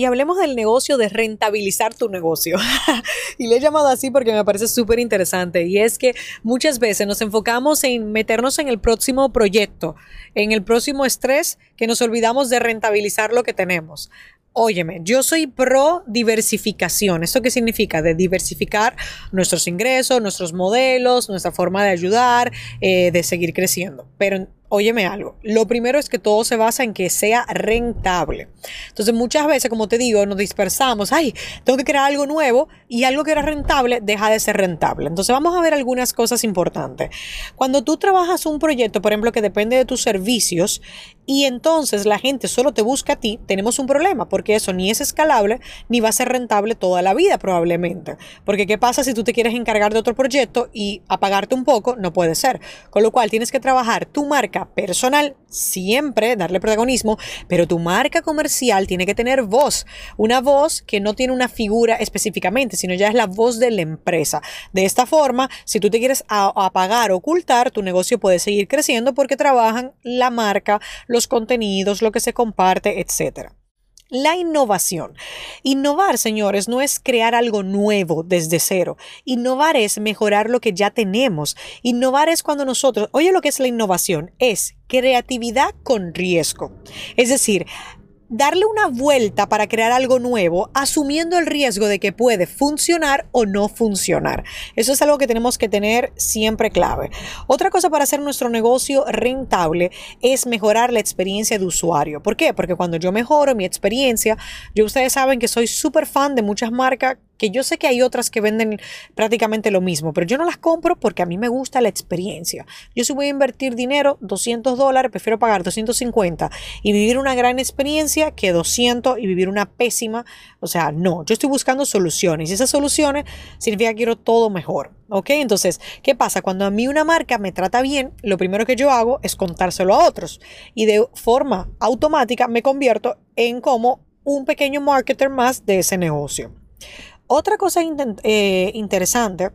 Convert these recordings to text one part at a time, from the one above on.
Y hablemos del negocio de rentabilizar tu negocio. y le he llamado así porque me parece súper interesante. Y es que muchas veces nos enfocamos en meternos en el próximo proyecto, en el próximo estrés, que nos olvidamos de rentabilizar lo que tenemos. Óyeme, yo soy pro diversificación. ¿Esto qué significa? De diversificar nuestros ingresos, nuestros modelos, nuestra forma de ayudar, eh, de seguir creciendo. Pero óyeme algo, lo primero es que todo se basa en que sea rentable. Entonces muchas veces, como te digo, nos dispersamos, ay, tengo que crear algo nuevo y algo que era rentable deja de ser rentable. Entonces vamos a ver algunas cosas importantes. Cuando tú trabajas un proyecto, por ejemplo, que depende de tus servicios y entonces la gente solo te busca a ti, tenemos un problema porque eso ni es escalable ni va a ser rentable toda la vida probablemente. Porque ¿qué pasa si tú te quieres encargar de otro proyecto y apagarte un poco? No puede ser. Con lo cual tienes que trabajar tu marca personal, siempre darle protagonismo, pero tu marca comercial tiene que tener voz, una voz que no tiene una figura específicamente, sino ya es la voz de la empresa. De esta forma, si tú te quieres apagar ocultar, tu negocio puede seguir creciendo porque trabajan la marca, los contenidos, lo que se comparte, etcétera. La innovación. Innovar, señores, no es crear algo nuevo desde cero. Innovar es mejorar lo que ya tenemos. Innovar es cuando nosotros, oye lo que es la innovación, es creatividad con riesgo. Es decir, darle una vuelta para crear algo nuevo, asumiendo el riesgo de que puede funcionar o no funcionar. Eso es algo que tenemos que tener siempre clave. Otra cosa para hacer nuestro negocio rentable es mejorar la experiencia de usuario. ¿Por qué? Porque cuando yo mejoro mi experiencia, yo ustedes saben que soy súper fan de muchas marcas que yo sé que hay otras que venden prácticamente lo mismo, pero yo no las compro porque a mí me gusta la experiencia. Yo si voy a invertir dinero, 200 dólares, prefiero pagar 250 y vivir una gran experiencia que 200 y vivir una pésima. O sea, no, yo estoy buscando soluciones y esas soluciones significa que quiero todo mejor. ¿Ok? Entonces, ¿qué pasa? Cuando a mí una marca me trata bien, lo primero que yo hago es contárselo a otros y de forma automática me convierto en como un pequeño marketer más de ese negocio. Otra cosa eh, interesante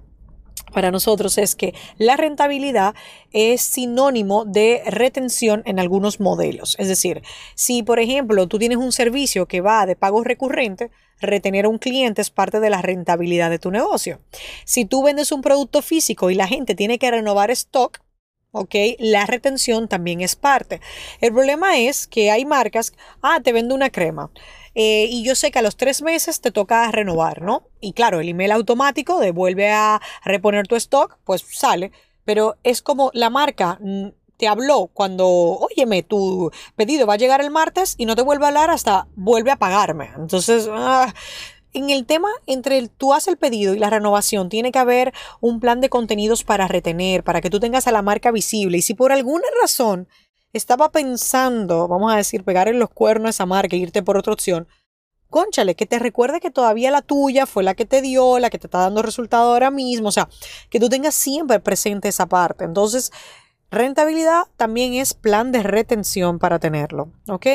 para nosotros es que la rentabilidad es sinónimo de retención en algunos modelos. Es decir, si por ejemplo tú tienes un servicio que va de pagos recurrentes, retener a un cliente es parte de la rentabilidad de tu negocio. Si tú vendes un producto físico y la gente tiene que renovar stock, ¿ok? La retención también es parte. El problema es que hay marcas, ah, te vendo una crema. Eh, y yo sé que a los tres meses te toca renovar, ¿no? Y claro, el email automático devuelve a reponer tu stock, pues sale. Pero es como la marca mm, te habló cuando, óyeme, tu pedido va a llegar el martes y no te vuelve a hablar hasta vuelve a pagarme. Entonces, ah, en el tema entre el tú haces el pedido y la renovación, tiene que haber un plan de contenidos para retener, para que tú tengas a la marca visible. Y si por alguna razón estaba pensando, vamos a decir, pegar en los cuernos a esa marca e irte por otra opción, conchale, que te recuerde que todavía la tuya fue la que te dio, la que te está dando resultado ahora mismo, o sea, que tú tengas siempre presente esa parte. Entonces, rentabilidad también es plan de retención para tenerlo, ¿ok?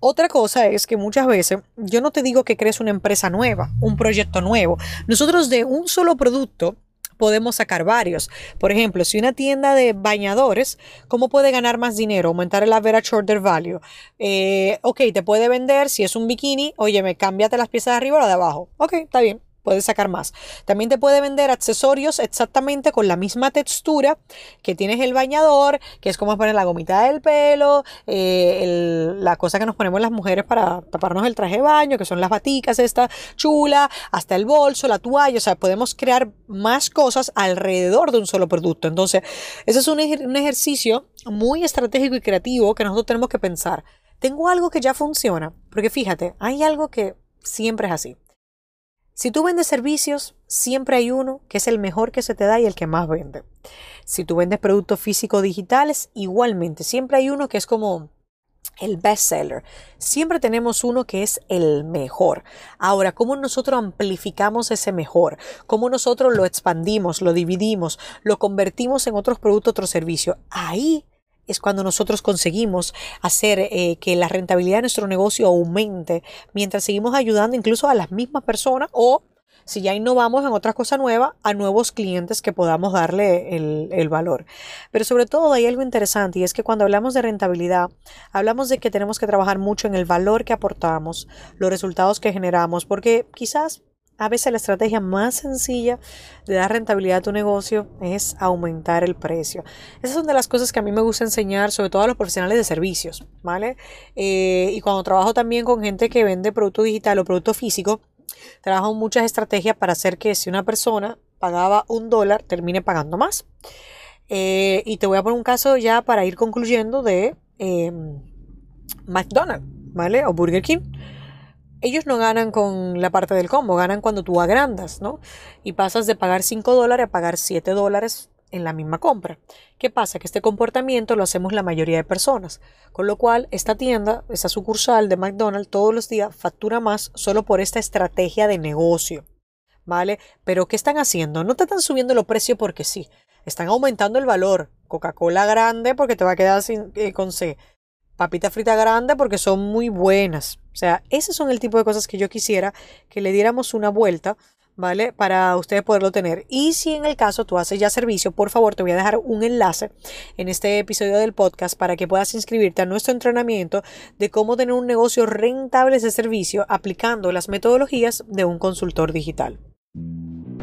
Otra cosa es que muchas veces yo no te digo que crees una empresa nueva, un proyecto nuevo. Nosotros de un solo producto podemos sacar varios. Por ejemplo, si una tienda de bañadores, ¿cómo puede ganar más dinero? Aumentar el average order value. Eh, ok, te puede vender, si es un bikini, oye, me cámbiate las piezas de arriba o de abajo. Ok, está bien puedes sacar más. También te puede vender accesorios exactamente con la misma textura que tienes el bañador, que es como poner la gomita del pelo, eh, la cosa que nos ponemos las mujeres para taparnos el traje de baño, que son las baticas, esta chula, hasta el bolso, la toalla, o sea, podemos crear más cosas alrededor de un solo producto. Entonces, ese es un ejercicio muy estratégico y creativo que nosotros tenemos que pensar. Tengo algo que ya funciona, porque fíjate, hay algo que siempre es así. Si tú vendes servicios, siempre hay uno que es el mejor que se te da y el que más vende. Si tú vendes productos físicos digitales, igualmente, siempre hay uno que es como el bestseller. Siempre tenemos uno que es el mejor. Ahora, ¿cómo nosotros amplificamos ese mejor? ¿Cómo nosotros lo expandimos, lo dividimos, lo convertimos en otros productos, otros servicios? Ahí es cuando nosotros conseguimos hacer eh, que la rentabilidad de nuestro negocio aumente mientras seguimos ayudando incluso a las mismas personas o si ya innovamos en otra cosa nueva, a nuevos clientes que podamos darle el, valor. Pero sobre todo hay algo interesante y es que cuando hablamos de rentabilidad, hablamos de que tenemos que trabajar mucho en el valor que aportamos, los resultados que generamos, porque quizás a veces la estrategia más sencilla de dar rentabilidad a tu negocio es aumentar el precio. Esas son de las cosas que a mí me gusta enseñar, sobre todo a los profesionales de servicios, ¿vale? Eh, y cuando trabajo también con gente que vende producto digital o producto físico, trabajo muchas estrategias para hacer que si una persona pagaba un dólar, termine pagando más. Eh, y te voy a poner un caso ya para ir concluyendo de em, McDonald's, ¿vale? O Burger King. Ellos no ganan con la parte del combo, ganan cuando tú agrandas, ¿no? Y pasas de pagar 5 dólares a pagar 7 dólares en la misma compra. ¿Qué pasa? Que este comportamiento lo hacemos la mayoría de personas, con lo cual esta tienda, esa sucursal de McDonald's todos los días factura más solo por esta estrategia de negocio. ¿Vale? Pero ¿qué están haciendo? No te están subiendo los precios porque sí, están aumentando el valor. Coca-Cola grande porque te va a quedar sin, eh, con C. Papita frita grande porque son muy buenas. O sea, esos son el tipo de cosas que yo quisiera que le diéramos una vuelta ¿vale? Para ustedes poderlo tener. Y si en el caso tú haces ya servicio, por favor te voy a dejar un enlace en este episodio del podcast para que puedas inscribirte a nuestro entrenamiento de cómo tener un negocio rentable de servicio aplicando las metodologías de un consultor digital.